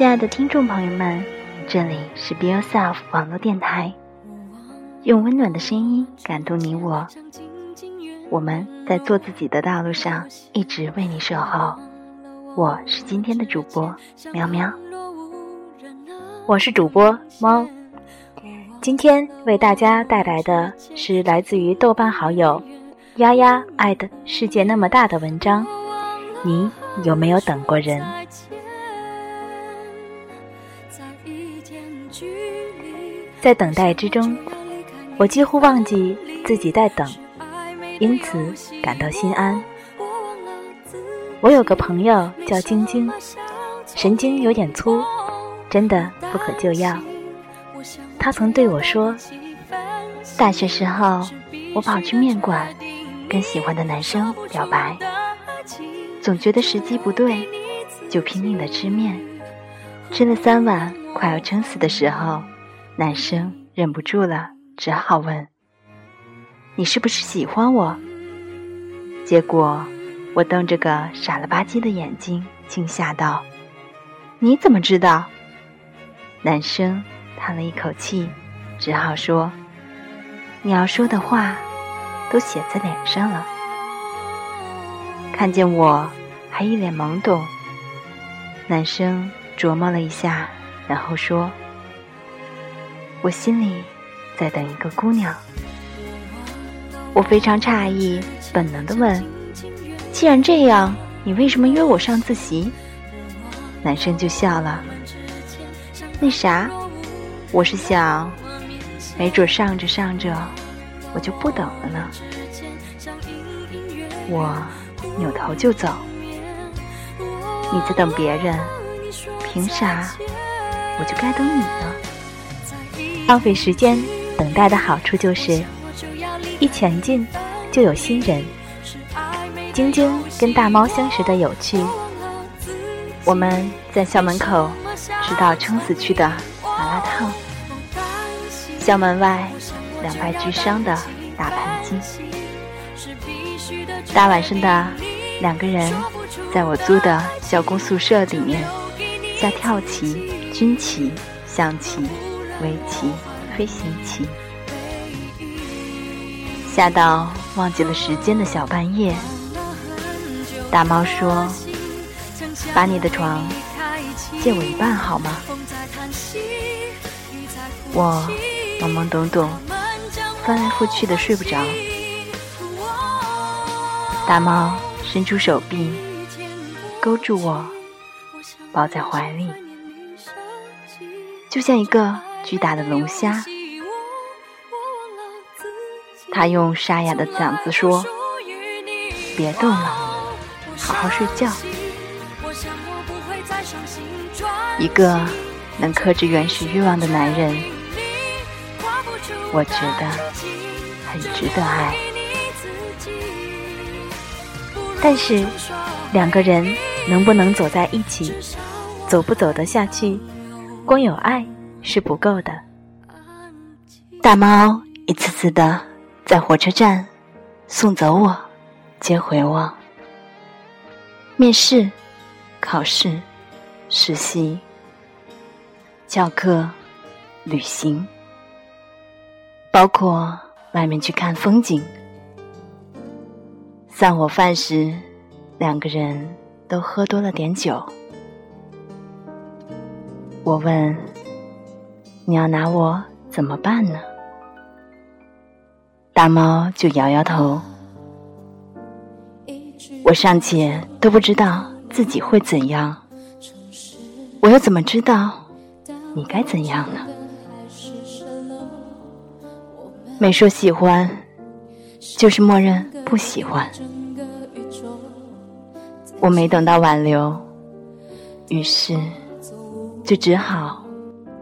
亲爱的听众朋友们，这里是 Be Yourself 网络电台，用温暖的声音感动你我。我们在做自己的道路上一直为你守候。我是今天的主播喵喵，我是主播猫。今天为大家带来的是来自于豆瓣好友丫丫爱的世界那么大的文章。你有没有等过人？在等待之中，我几乎忘记自己在等，因此感到心安。我有个朋友叫晶晶，神经有点粗，真的不可救药。他曾对我说：“大学时候，我跑去面馆，跟喜欢的男生表白，总觉得时机不对，就拼命的吃面，吃了三碗，快要撑死的时候，男生忍不住了，只好问：‘你是不是喜欢我？’结果，我瞪着个傻了吧唧的眼睛，惊吓道：‘你怎么知道？’男生。”叹了一口气，只好说：“你要说的话，都写在脸上了。”看见我还一脸懵懂，男生琢磨了一下，然后说：“我心里在等一个姑娘。”我非常诧异，本能的问：“既然这样，你为什么约我上自习？”男生就笑了：“那啥。”我是想，没准上着上着，我就不等了呢。我扭头就走。你在等别人，凭啥我就该等你呢？浪费时间，等待的好处就是，一前进就有新人。晶晶跟大猫相识的有趣。我们在校门口吃到撑死去的。麻辣烫，校门外两败俱伤的大盘鸡，大晚上的两个人在我租的校工宿舍里面下跳棋、军棋、象棋、围棋、飞行棋，下到忘记了时间的小半夜。大猫说：“把你的床借我一半好吗？”我懵懵懂懂，翻来覆去的睡不着。大猫伸出手臂，勾住我，抱在怀里，就像一个巨大的龙虾。他用沙哑的嗓子说：“别动了，好好睡觉。”一个能克制原始欲望的男人。我觉得很值得爱，但是两个人能不能走在一起，走不走得下去，光有爱是不够的。大猫一次次的在火车站送走我，接回我。面试、考试、实习、教课、旅行。包括外面去看风景，散伙饭时，两个人都喝多了点酒。我问：“你要拿我怎么办呢？”大猫就摇摇头。我尚且都不知道自己会怎样，我又怎么知道你该怎样呢？没说喜欢，就是默认不喜欢。我没等到挽留，于是就只好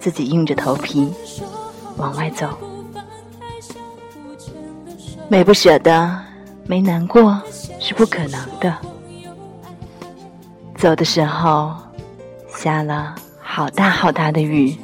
自己硬着头皮往外走。没不舍得，没难过是不可能的。走的时候下了好大好大的雨，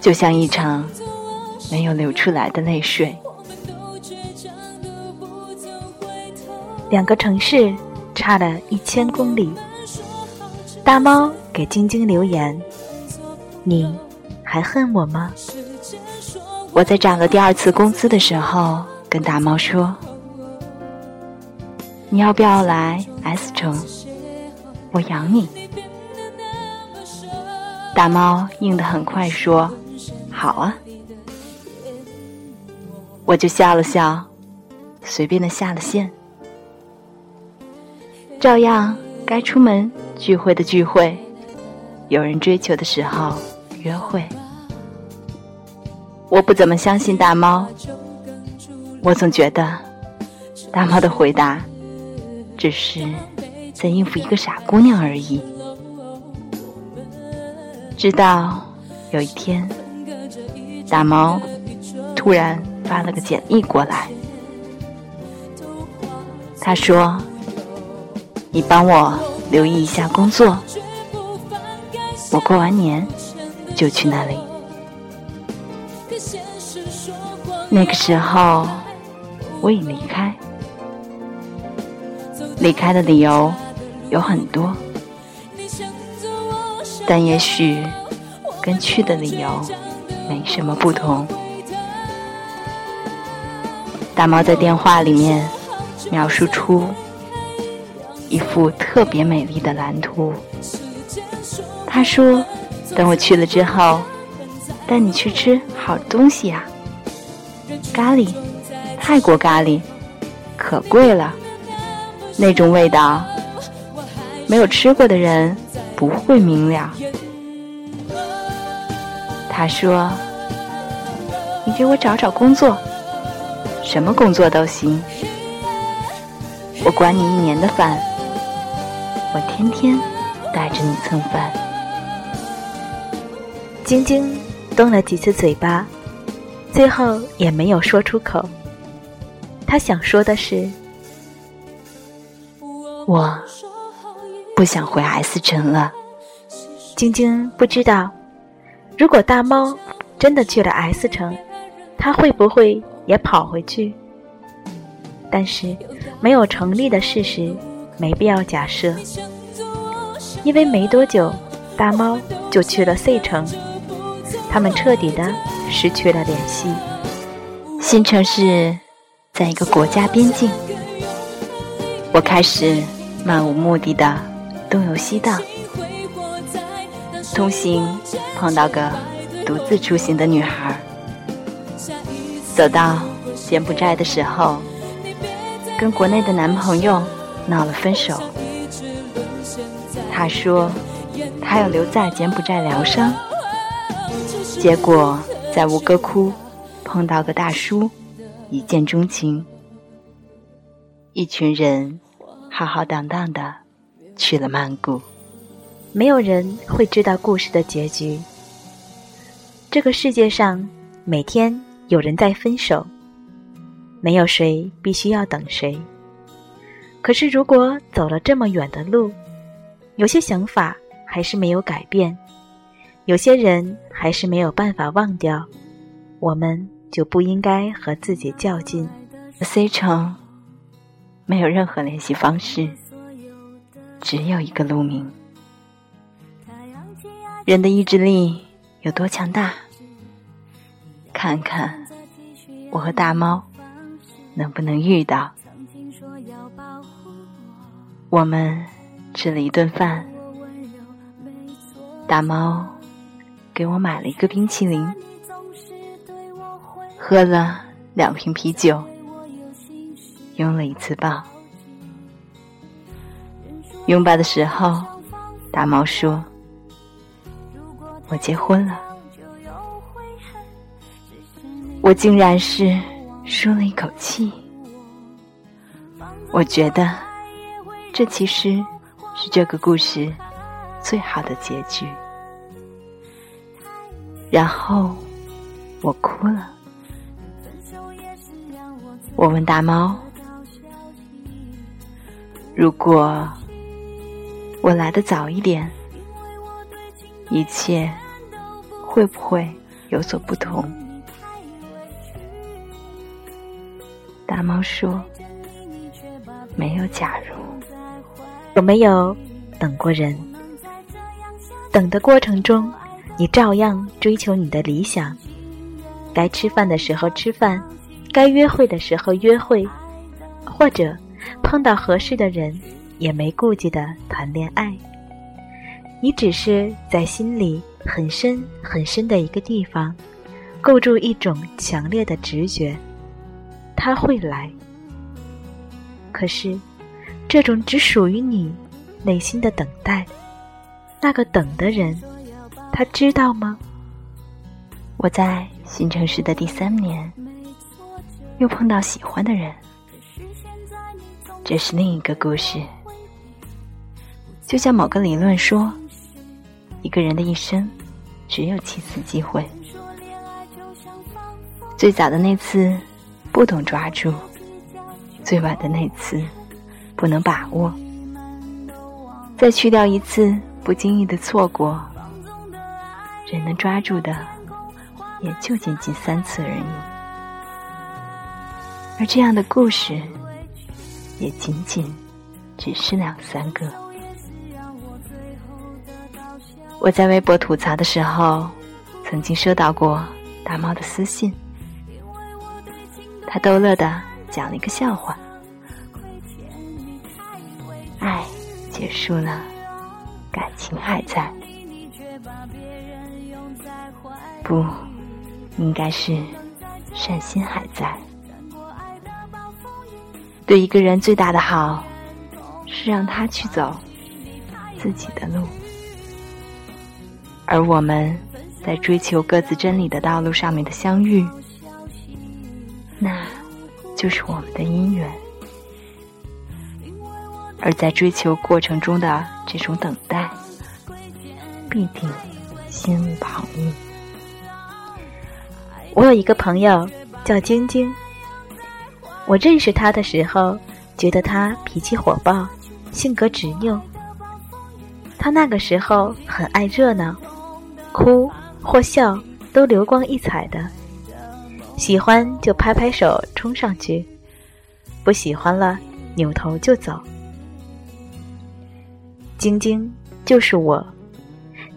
就像一场。没有流出来的泪水。两个城市差了一千公里。大猫给晶晶留言：“你还恨我吗？”我在涨了第二次工资的时候，跟大猫说：“你要不要来 S 城？我养你。”大猫应得很快说：“好啊。”我就笑了笑，随便的下了线。照样该出门聚会的聚会，有人追求的时候约会。我不怎么相信大猫，我总觉得大猫的回答只是在应付一个傻姑娘而已。直到有一天，大猫突然发了个简历过来，他说：“你帮我留意一下工作，我过完年就去那里。”那个时候，我已离开。离开的理由有很多，但也许跟去的理由没什么不同。大猫在电话里面描述出一幅特别美丽的蓝图。他说：“等我去了之后，带你去吃好东西呀。”咖喱，泰国咖喱，可贵了。那种味道，没有吃过的人不会明了。他说：“你给我找找工作，什么工作都行。我管你一年的饭，我天天带着你蹭饭。”晶晶动了几次嘴巴。最后也没有说出口。他想说的是：“我不想回 S 城了。”晶晶不知道，如果大猫真的去了 S 城，他会不会也跑回去？但是没有成立的事实，没必要假设。因为没多久，大猫就去了 C 城，他们彻底的。失去了联系。新城市在一个国家边境，我开始漫无目的的东游西荡。同行碰到个独自出行的女孩，走到柬埔寨的时候，跟国内的男朋友闹了分手。她说她要留在柬埔寨疗伤，结果。在吴哥窟碰到个大叔，一见钟情。一群人浩浩荡荡的去了曼谷。没有人会知道故事的结局。这个世界上每天有人在分手，没有谁必须要等谁。可是如果走了这么远的路，有些想法还是没有改变。有些人还是没有办法忘掉，我们就不应该和自己较劲。C 城没有任何联系方式，只有一个路名。人的意志力有多强大？看看我和大猫能不能遇到。我们吃了一顿饭，大猫。给我买了一个冰淇淋，喝了两瓶啤酒，拥了一次抱。拥抱的时候，大猫说：“我结婚了。”我竟然是舒了一口气。我觉得，这其实是这个故事最好的结局。然后我哭了。我问大猫：“如果我来的早一点，一切会不会有所不同？”大猫说：“没有假如。有没有等过人？等的过程中，你照样追求你的理想。该吃饭的时候吃饭，该约会的时候约会，或者碰到合适的人也没顾忌的谈恋爱。你只是在心里很深很深的一个地方，构筑一种强烈的直觉，他会来。可是，这种只属于你内心的等待，那个等的人，他知道吗？我在新城市的第三年，又碰到喜欢的人，这是另一个故事。就像某个理论说，一个人的一生只有七次机会，最早的那次不懂抓住，最晚的那次不能把握，再去掉一次不经意的错过，人能抓住的。也就仅仅三次而已，而这样的故事也仅仅只是两三个。我在微博吐槽的时候，曾经收到过大猫的私信，他逗乐的讲了一个笑话：爱结束了，感情还在，不。应该是善心还在。对一个人最大的好，是让他去走自己的路，而我们在追求各自真理的道路上面的相遇，那就是我们的姻缘。而在追求过程中的这种等待，必定心无旁骛。我有一个朋友叫晶晶。我认识他的时候，觉得他脾气火爆，性格执拗。他那个时候很爱热闹，哭或笑都流光溢彩的，喜欢就拍拍手冲上去，不喜欢了扭头就走。晶晶就是我，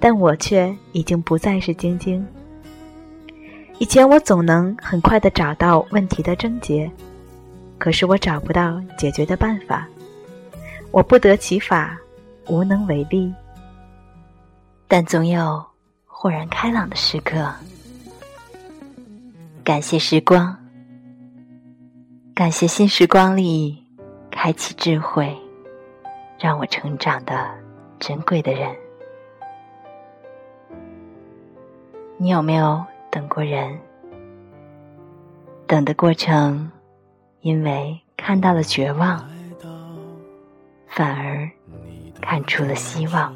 但我却已经不再是晶晶。以前我总能很快的找到问题的症结，可是我找不到解决的办法，我不得其法，无能为力。但总有豁然开朗的时刻。感谢时光，感谢新时光里开启智慧，让我成长的珍贵的人。你有没有？等过人，等的过程，因为看到了绝望，反而看出了希望。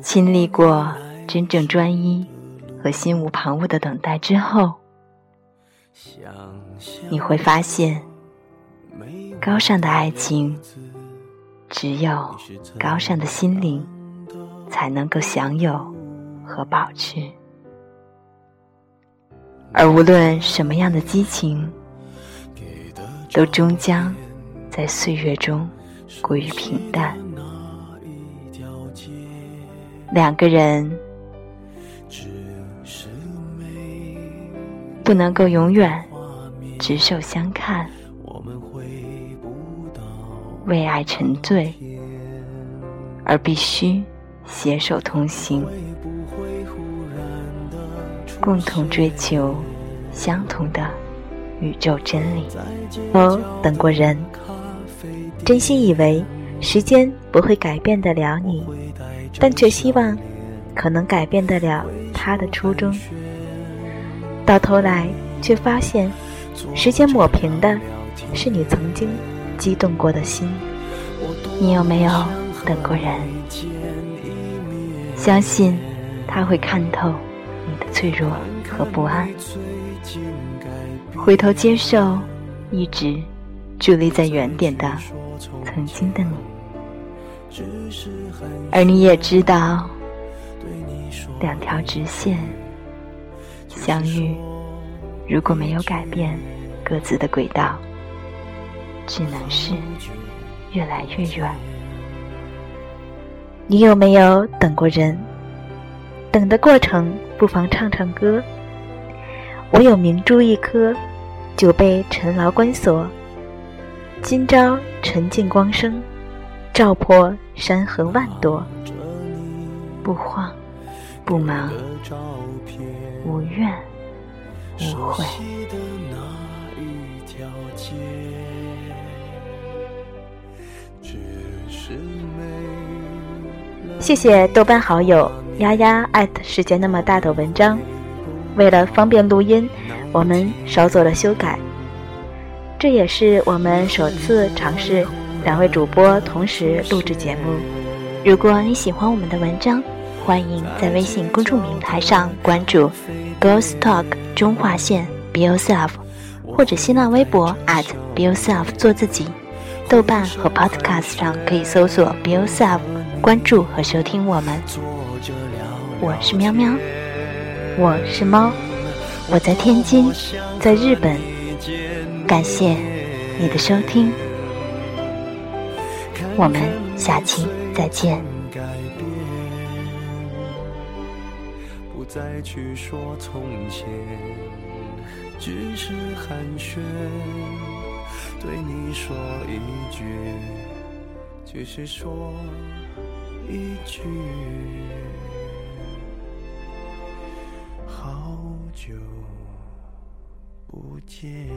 经历过真正专一和心无旁骛的等待之后，你会发现，高尚的爱情，只有高尚的心灵才能够享有。和保持，而无论什么样的激情，都终将在岁月中归于平淡。两个人不能够永远执手相看，为爱沉醉，而必须携手同行。共同追求相同的宇宙真理。我等过人，真心以为时间不会改变得了你，但却希望可能改变得了他的初衷。到头来却发现，时间抹平的是你曾经激动过的心。你有没有等过人？相信他会看透。你的脆弱和不安，回头接受一直伫立在原点的曾经的你，而你也知道，两条直线相遇，如果没有改变各自的轨道，只能是越来越远。你有没有等过人？等的过程，不妨唱唱歌。我有明珠一颗，久被尘劳关锁。今朝沉静光生，照破山河万朵。不慌，不忙，无怨无悔。谢谢豆瓣好友丫丫艾特世界那么大的文章。为了方便录音，我们稍做了修改。这也是我们首次尝试两位主播同时录制节目。如果你喜欢我们的文章，欢迎在微信公众平台上关注 “Girls Talk 中划线 Be Yourself”，或者新浪微博 @Be Yourself 做自己。豆瓣和 Podcast 上可以搜索 “Be Yourself”，关注和收听我们。我是喵喵，我是猫，我在天津，在日本。感谢你的收听，我们下期再见。不再去说从前，只是寒暄。对你说一句，只是说一句，好久不见。